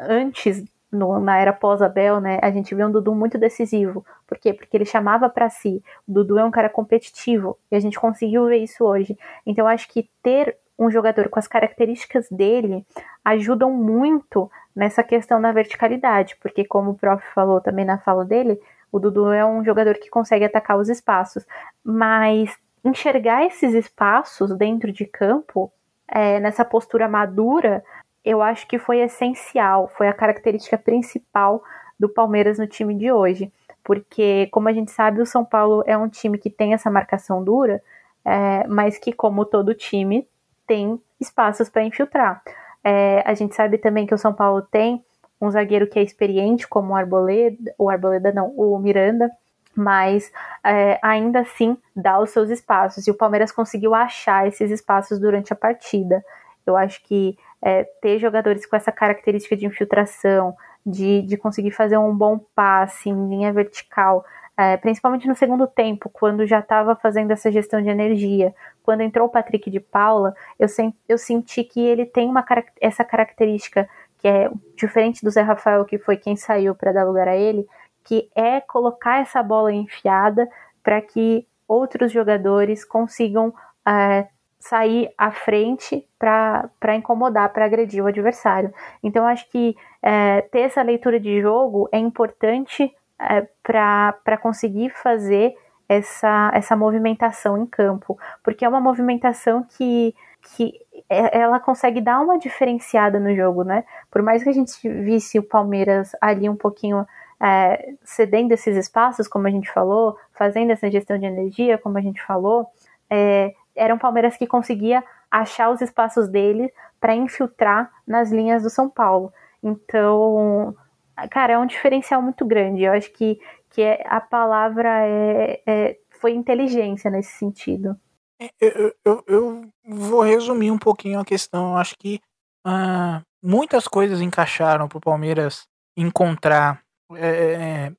antes no, na era pós-Abel, né, a gente viu um Dudu muito decisivo. Por quê? Porque ele chamava para si. O Dudu é um cara competitivo e a gente conseguiu ver isso hoje. Então, acho que ter um jogador com as características dele ajudam muito nessa questão da verticalidade, porque como o prof falou também na fala dele, o Dudu é um jogador que consegue atacar os espaços, mas enxergar esses espaços dentro de campo, é, nessa postura madura, eu acho que foi essencial, foi a característica principal do Palmeiras no time de hoje. Porque, como a gente sabe, o São Paulo é um time que tem essa marcação dura, é, mas que, como todo time, tem espaços para infiltrar. É, a gente sabe também que o São Paulo tem um zagueiro que é experiente, como o Arboleda, o Arboleda não, o Miranda, mas é, ainda assim dá os seus espaços. E o Palmeiras conseguiu achar esses espaços durante a partida. Eu acho que é, ter jogadores com essa característica de infiltração, de, de conseguir fazer um bom passe em linha vertical, é, principalmente no segundo tempo, quando já estava fazendo essa gestão de energia. Quando entrou o Patrick de Paula, eu, eu senti que ele tem uma, essa característica que é diferente do Zé Rafael, que foi quem saiu para dar lugar a ele, que é colocar essa bola enfiada para que outros jogadores consigam é, sair à frente para incomodar, para agredir o adversário. Então, acho que é, ter essa leitura de jogo é importante é, para conseguir fazer essa, essa movimentação em campo, porque é uma movimentação que, que é, ela consegue dar uma diferenciada no jogo, né? Por mais que a gente visse o Palmeiras ali um pouquinho é, cedendo esses espaços, como a gente falou, fazendo essa gestão de energia, como a gente falou, é, era um Palmeiras que conseguia achar os espaços dele para infiltrar nas linhas do São Paulo. Então, cara, é um diferencial muito grande. Eu acho que, que é, a palavra é, é, foi inteligência nesse sentido. É, eu, eu, eu, vou resumir um pouquinho a questão. Eu acho que uh, muitas coisas encaixaram para o Palmeiras encontrar é,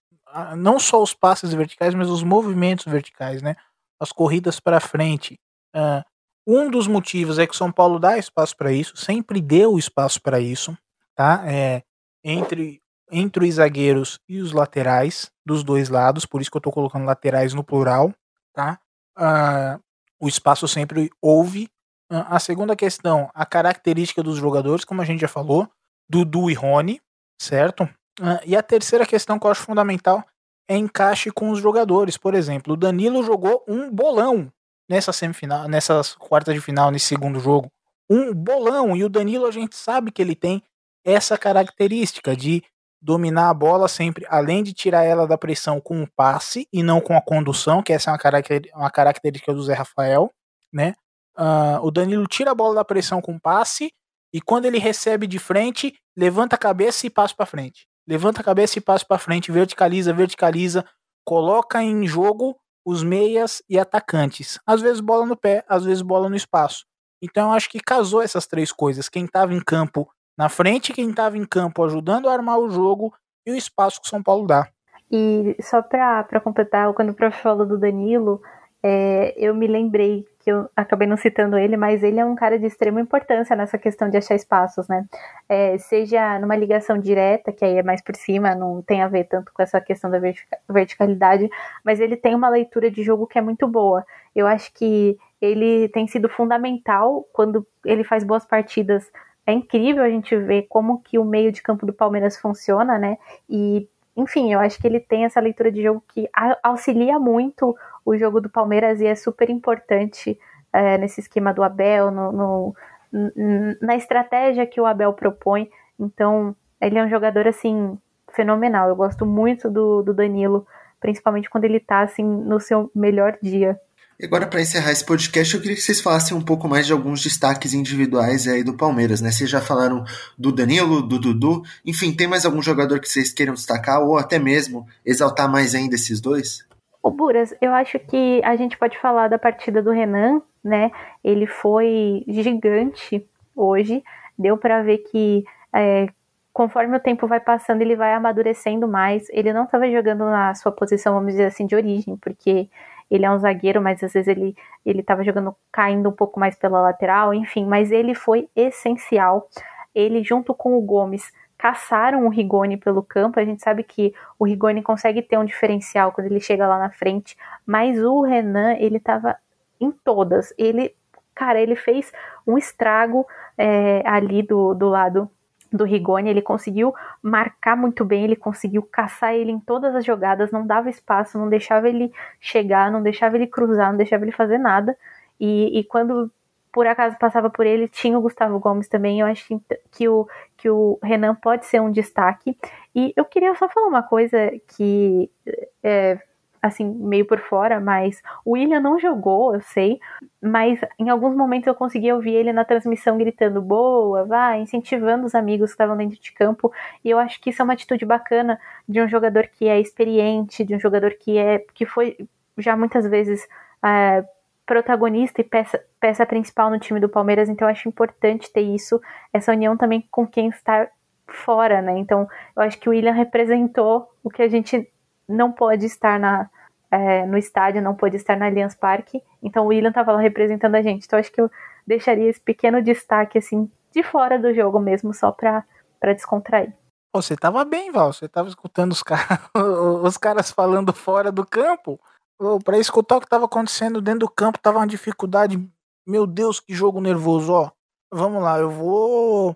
não só os passes verticais, mas os movimentos verticais, né? As corridas para frente. Uh, um dos motivos é que São Paulo dá espaço para isso, sempre deu espaço para isso, tá? É, entre, entre os zagueiros e os laterais dos dois lados, por isso que eu estou colocando laterais no plural, tá? Uh, o espaço sempre houve. Uh, a segunda questão, a característica dos jogadores, como a gente já falou, Dudu e Rony, certo? Uh, e a terceira questão que eu acho fundamental é encaixe com os jogadores. Por exemplo, o Danilo jogou um bolão nessa semifinal, nessas quartas de final, nesse segundo jogo. Um bolão. E o Danilo a gente sabe que ele tem essa característica de dominar a bola sempre, além de tirar ela da pressão com o passe e não com a condução, que essa é uma, característica do Zé Rafael, né? Uh, o Danilo tira a bola da pressão com o passe e quando ele recebe de frente, levanta a cabeça e passa para frente. Levanta a cabeça e passa para frente, verticaliza, verticaliza, coloca em jogo os meias e atacantes. Às vezes bola no pé, às vezes bola no espaço. Então eu acho que casou essas três coisas. Quem estava em campo na frente, quem estava em campo ajudando a armar o jogo e o espaço que o São Paulo dá. E só para completar, quando o prof falou do Danilo, é, eu me lembrei que eu acabei não citando ele, mas ele é um cara de extrema importância nessa questão de achar espaços, né? É, seja numa ligação direta, que aí é mais por cima, não tem a ver tanto com essa questão da verticalidade, mas ele tem uma leitura de jogo que é muito boa. Eu acho que ele tem sido fundamental quando ele faz boas partidas. É incrível a gente ver como que o meio de campo do Palmeiras funciona, né? E enfim, eu acho que ele tem essa leitura de jogo que auxilia muito o jogo do Palmeiras e é super importante é, nesse esquema do Abel, no, no, na estratégia que o Abel propõe. Então, ele é um jogador assim fenomenal. Eu gosto muito do, do Danilo, principalmente quando ele tá assim no seu melhor dia. E agora, para encerrar esse podcast, eu queria que vocês falassem um pouco mais de alguns destaques individuais aí do Palmeiras, né? Vocês já falaram do Danilo, do Dudu, enfim, tem mais algum jogador que vocês queiram destacar ou até mesmo exaltar mais ainda esses dois? O Buras, eu acho que a gente pode falar da partida do Renan, né? Ele foi gigante hoje, deu para ver que é, conforme o tempo vai passando, ele vai amadurecendo mais. Ele não estava jogando na sua posição, vamos dizer assim, de origem, porque ele é um zagueiro, mas às vezes ele ele estava jogando caindo um pouco mais pela lateral, enfim, mas ele foi essencial. Ele junto com o Gomes caçaram o Rigoni pelo campo. A gente sabe que o Rigoni consegue ter um diferencial quando ele chega lá na frente, mas o Renan, ele estava em todas. Ele, cara, ele fez um estrago é, ali do, do lado do Rigoni, ele conseguiu marcar muito bem, ele conseguiu caçar ele em todas as jogadas, não dava espaço, não deixava ele chegar, não deixava ele cruzar, não deixava ele fazer nada. E, e quando por acaso passava por ele, tinha o Gustavo Gomes também. Eu acho que, o, que o Renan pode ser um destaque. E eu queria só falar uma coisa que é, assim, meio por fora, mas o William não jogou, eu sei, mas em alguns momentos eu conseguia ouvir ele na transmissão gritando boa, vai, incentivando os amigos que estavam dentro de campo, e eu acho que isso é uma atitude bacana de um jogador que é experiente, de um jogador que é que foi já muitas vezes é, protagonista e peça, peça principal no time do Palmeiras, então acho importante ter isso, essa união também com quem está fora, né? Então, eu acho que o William representou o que a gente não pode estar na, é, no estádio, não pôde estar na Allianz Parque. Então o William estava lá representando a gente. Então acho que eu deixaria esse pequeno destaque assim de fora do jogo mesmo, só para para descontrair. Você tava bem, Val. Você tava escutando os, car <laughs> os caras falando fora do campo. Para escutar o que estava acontecendo dentro do campo, tava uma dificuldade. Meu Deus, que jogo nervoso, ó. Vamos lá, eu vou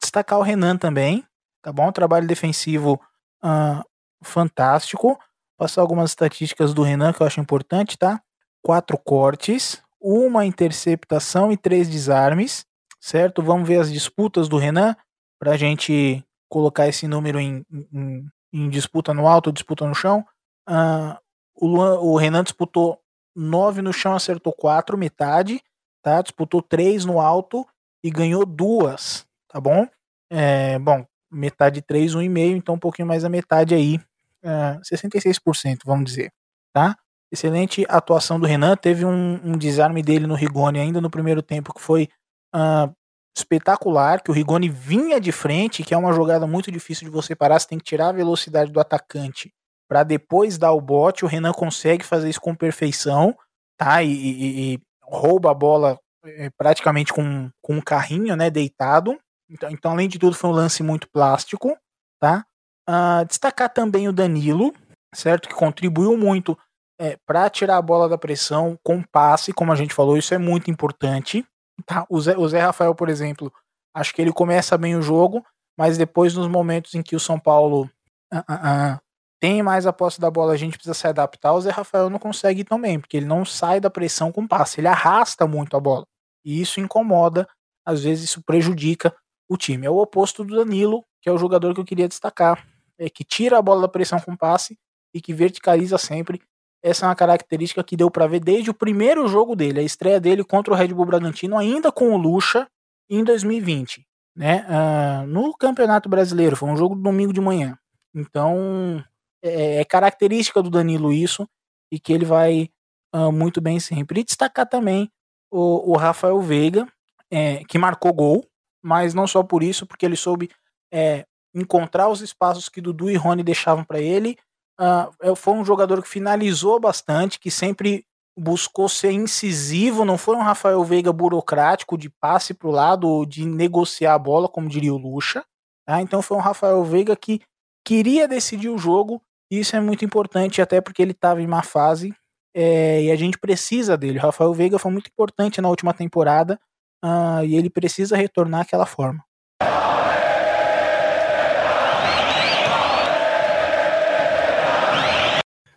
destacar o Renan também, tá bom? Trabalho defensivo uh, fantástico. Passar algumas estatísticas do Renan que eu acho importante, tá? Quatro cortes, uma interceptação e três desarmes, certo? Vamos ver as disputas do Renan para a gente colocar esse número em, em, em, disputa no alto, disputa no chão. Uh, o, Luan, o Renan disputou nove no chão, acertou quatro, metade, tá? Disputou três no alto e ganhou duas, tá bom? É, bom, metade 3, 1,5, então um pouquinho mais da metade aí, uh, 66%, vamos dizer, tá? Excelente atuação do Renan, teve um, um desarme dele no Rigoni ainda no primeiro tempo que foi uh, espetacular, que o Rigoni vinha de frente, que é uma jogada muito difícil de você parar, você tem que tirar a velocidade do atacante para depois dar o bote, o Renan consegue fazer isso com perfeição, tá? E, e, e rouba a bola é, praticamente com, com um carrinho, né, deitado. Então, então, além de tudo, foi um lance muito plástico, tá? Uh, destacar também o Danilo, certo? Que contribuiu muito é, para tirar a bola da pressão com passe, como a gente falou, isso é muito importante. Tá? O, Zé, o Zé Rafael, por exemplo, acho que ele começa bem o jogo, mas depois, nos momentos em que o São Paulo uh, uh, tem mais a posse da bola, a gente precisa se adaptar. O Zé Rafael não consegue também, porque ele não sai da pressão com passe, ele arrasta muito a bola. E isso incomoda, às vezes isso prejudica o time. É o oposto do Danilo, que é o jogador que eu queria destacar, é que tira a bola da pressão com passe e que verticaliza sempre essa é uma característica que deu para ver desde o primeiro jogo dele, a estreia dele contra o Red Bull Bragantino, ainda com o Lucha, em 2020. Né? Uh, no Campeonato Brasileiro, foi um jogo do domingo de manhã. Então, é, é característica do Danilo isso, e que ele vai uh, muito bem sempre. E destacar também o, o Rafael Veiga, é, que marcou gol, mas não só por isso, porque ele soube é, encontrar os espaços que Dudu e Rony deixavam para ele uh, foi um jogador que finalizou bastante, que sempre buscou ser incisivo, não foi um Rafael Veiga burocrático de passe para o lado ou de negociar a bola, como diria o Lucha. Tá? Então foi um Rafael Veiga que queria decidir o jogo, isso é muito importante, até porque ele estava em má fase é, e a gente precisa dele. O Rafael Veiga foi muito importante na última temporada uh, e ele precisa retornar àquela forma.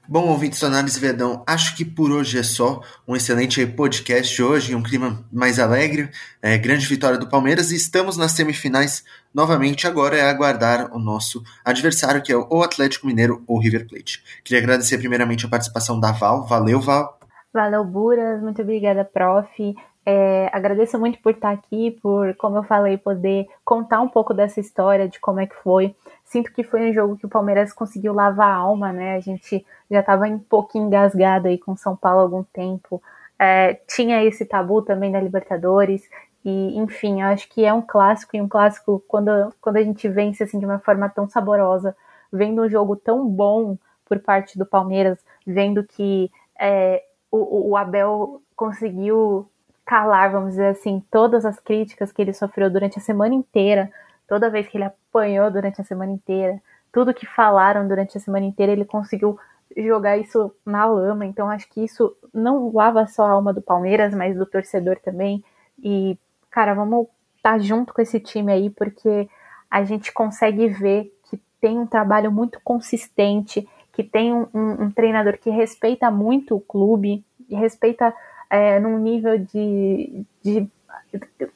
Bom, ouvintes do Análise Verdão, acho que por hoje é só. Um excelente podcast hoje, um clima mais alegre. É, grande vitória do Palmeiras e estamos nas semifinais novamente. Agora é aguardar o nosso adversário, que é o Atlético Mineiro ou River Plate. Queria agradecer primeiramente a participação da Val. Valeu, Val. Valeu, Buras. Muito obrigada, prof. É, agradeço muito por estar aqui, por, como eu falei, poder contar um pouco dessa história, de como é que foi. Sinto que foi um jogo que o Palmeiras conseguiu lavar a alma, né? A gente já estava um pouco engasgado aí com São Paulo há algum tempo. É, tinha esse tabu também da Libertadores. E, enfim, acho que é um clássico, e um clássico, quando, quando a gente vence assim de uma forma tão saborosa, vendo um jogo tão bom por parte do Palmeiras, vendo que é, o, o Abel conseguiu calar, vamos dizer assim, todas as críticas que ele sofreu durante a semana inteira toda vez que ele apanhou durante a semana inteira, tudo que falaram durante a semana inteira, ele conseguiu jogar isso na lama. Então acho que isso não lava só a alma do Palmeiras, mas do torcedor também. E, cara, vamos estar tá junto com esse time aí, porque a gente consegue ver que tem um trabalho muito consistente, que tem um, um, um treinador que respeita muito o clube, e respeita é, num nível de, de.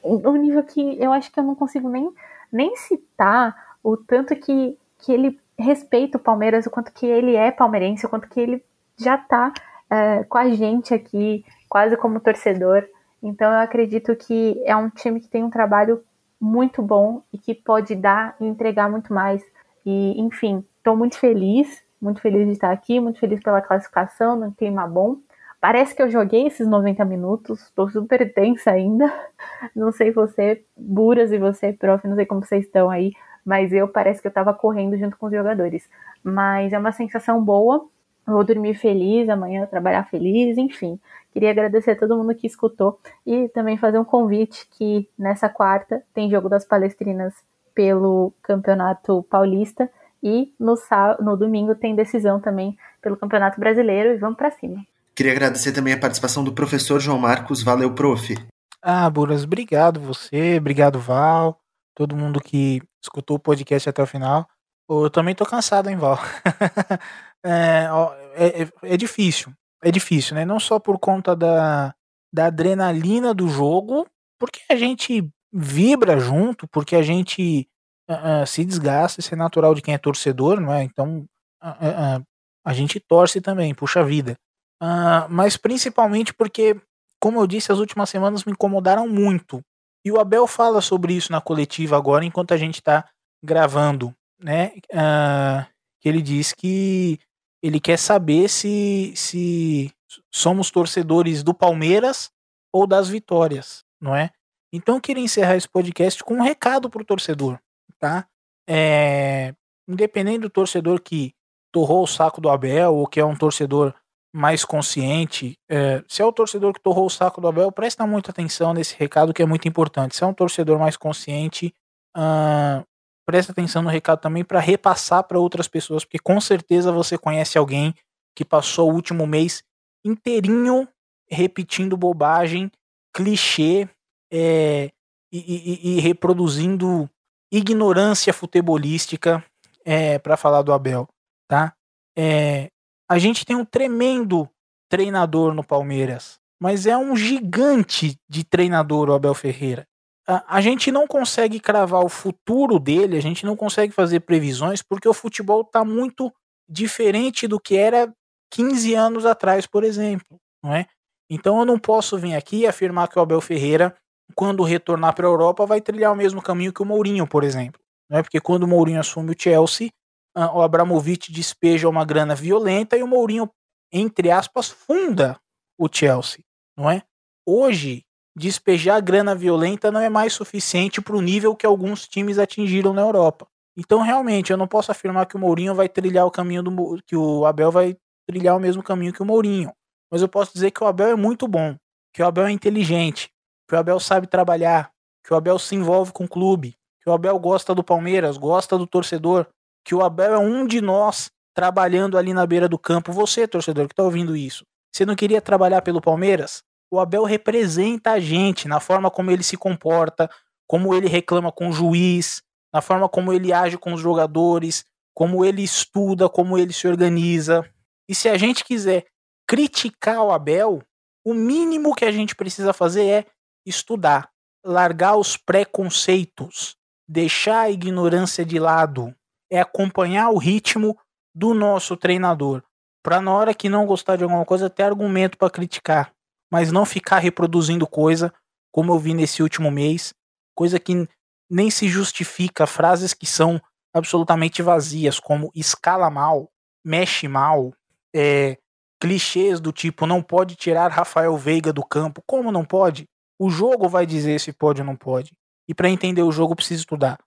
um nível que eu acho que eu não consigo nem nem citar o tanto que, que ele respeita o Palmeiras, o quanto que ele é palmeirense, o quanto que ele já tá é, com a gente aqui, quase como torcedor. Então eu acredito que é um time que tem um trabalho muito bom e que pode dar e entregar muito mais. E, enfim, estou muito feliz, muito feliz de estar aqui, muito feliz pela classificação, no clima bom. Parece que eu joguei esses 90 minutos, tô super tensa ainda. <laughs> Não sei você, Buras e você, prof, não sei como vocês estão aí, mas eu parece que eu tava correndo junto com os jogadores. Mas é uma sensação boa. Vou dormir feliz, amanhã trabalhar feliz, enfim. Queria agradecer a todo mundo que escutou e também fazer um convite que nessa quarta tem jogo das Palestrinas pelo Campeonato Paulista e no, no domingo tem decisão também pelo Campeonato Brasileiro e vamos para cima. Queria agradecer também a participação do professor João Marcos. Valeu, prof. Ah, Buras, obrigado você, obrigado, Val, todo mundo que escutou o podcast até o final. Eu também tô cansado, hein, Val? <laughs> é, é, é, é, difícil, é difícil, né? Não só por conta da, da adrenalina do jogo, porque a gente vibra junto, porque a gente uh, uh, se desgasta, isso é natural de quem é torcedor, não é? Então uh, a gente torce também, puxa vida. Uh, mas principalmente porque, como eu disse, as últimas semanas me incomodaram muito. E o Abel fala sobre isso na coletiva agora, enquanto a gente está gravando, né? Uh, que ele diz que ele quer saber se, se somos torcedores do Palmeiras ou das vitórias, não é? Então eu queria encerrar esse podcast com um recado pro torcedor, tá? É, independente do torcedor que torrou o saco do Abel ou que é um torcedor mais consciente, é, se é o torcedor que torrou o saco do Abel, presta muita atenção nesse recado que é muito importante. Se é um torcedor mais consciente, uh, presta atenção no recado também para repassar para outras pessoas, porque com certeza você conhece alguém que passou o último mês inteirinho repetindo bobagem, clichê é, e, e, e, reproduzindo ignorância futebolística é, para falar do Abel, tá? É, a gente tem um tremendo treinador no Palmeiras, mas é um gigante de treinador o Abel Ferreira. A, a gente não consegue cravar o futuro dele, a gente não consegue fazer previsões porque o futebol está muito diferente do que era 15 anos atrás, por exemplo, não é? Então eu não posso vir aqui e afirmar que o Abel Ferreira, quando retornar para a Europa, vai trilhar o mesmo caminho que o Mourinho, por exemplo. Não é porque quando o Mourinho assume o Chelsea, o Abramovich despeja uma grana violenta e o Mourinho, entre aspas, funda o Chelsea, não é? Hoje, despejar grana violenta não é mais suficiente para o nível que alguns times atingiram na Europa. Então, realmente, eu não posso afirmar que o Mourinho vai trilhar o caminho do que o Abel vai trilhar o mesmo caminho que o Mourinho. Mas eu posso dizer que o Abel é muito bom, que o Abel é inteligente, que o Abel sabe trabalhar, que o Abel se envolve com o clube, que o Abel gosta do Palmeiras, gosta do torcedor, que o Abel é um de nós trabalhando ali na beira do campo. Você, torcedor, que está ouvindo isso, você não queria trabalhar pelo Palmeiras? O Abel representa a gente na forma como ele se comporta, como ele reclama com o juiz, na forma como ele age com os jogadores, como ele estuda, como ele se organiza. E se a gente quiser criticar o Abel, o mínimo que a gente precisa fazer é estudar, largar os preconceitos, deixar a ignorância de lado, é acompanhar o ritmo do nosso treinador, para na hora que não gostar de alguma coisa ter argumento para criticar, mas não ficar reproduzindo coisa como eu vi nesse último mês, coisa que nem se justifica, frases que são absolutamente vazias, como escala mal, mexe mal, é, clichês do tipo não pode tirar Rafael Veiga do campo. Como não pode? O jogo vai dizer se pode ou não pode. E para entender o jogo precisa estudar.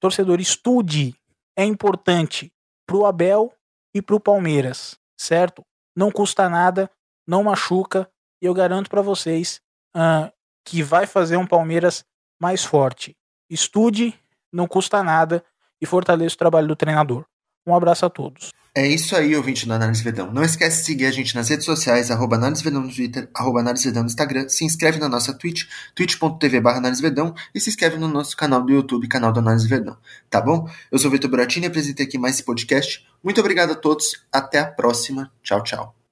Torcedor, estude. É importante pro Abel e pro Palmeiras, certo? Não custa nada, não machuca e eu garanto para vocês uh, que vai fazer um Palmeiras mais forte. Estude, não custa nada e fortaleça o trabalho do treinador. Um abraço a todos. É isso aí, ouvinte do Análise Vedão. Não esquece de seguir a gente nas redes sociais, arroba Análise Vedão no Twitter, arroba Análise Vedão no Instagram. Se inscreve na nossa Twitch, twitch.tv barra Análise Vedão e se inscreve no nosso canal do YouTube, canal do Análise Vedão. Tá bom? Eu sou o Vitor Buratini e apresentei aqui mais esse podcast. Muito obrigado a todos. Até a próxima. Tchau, tchau.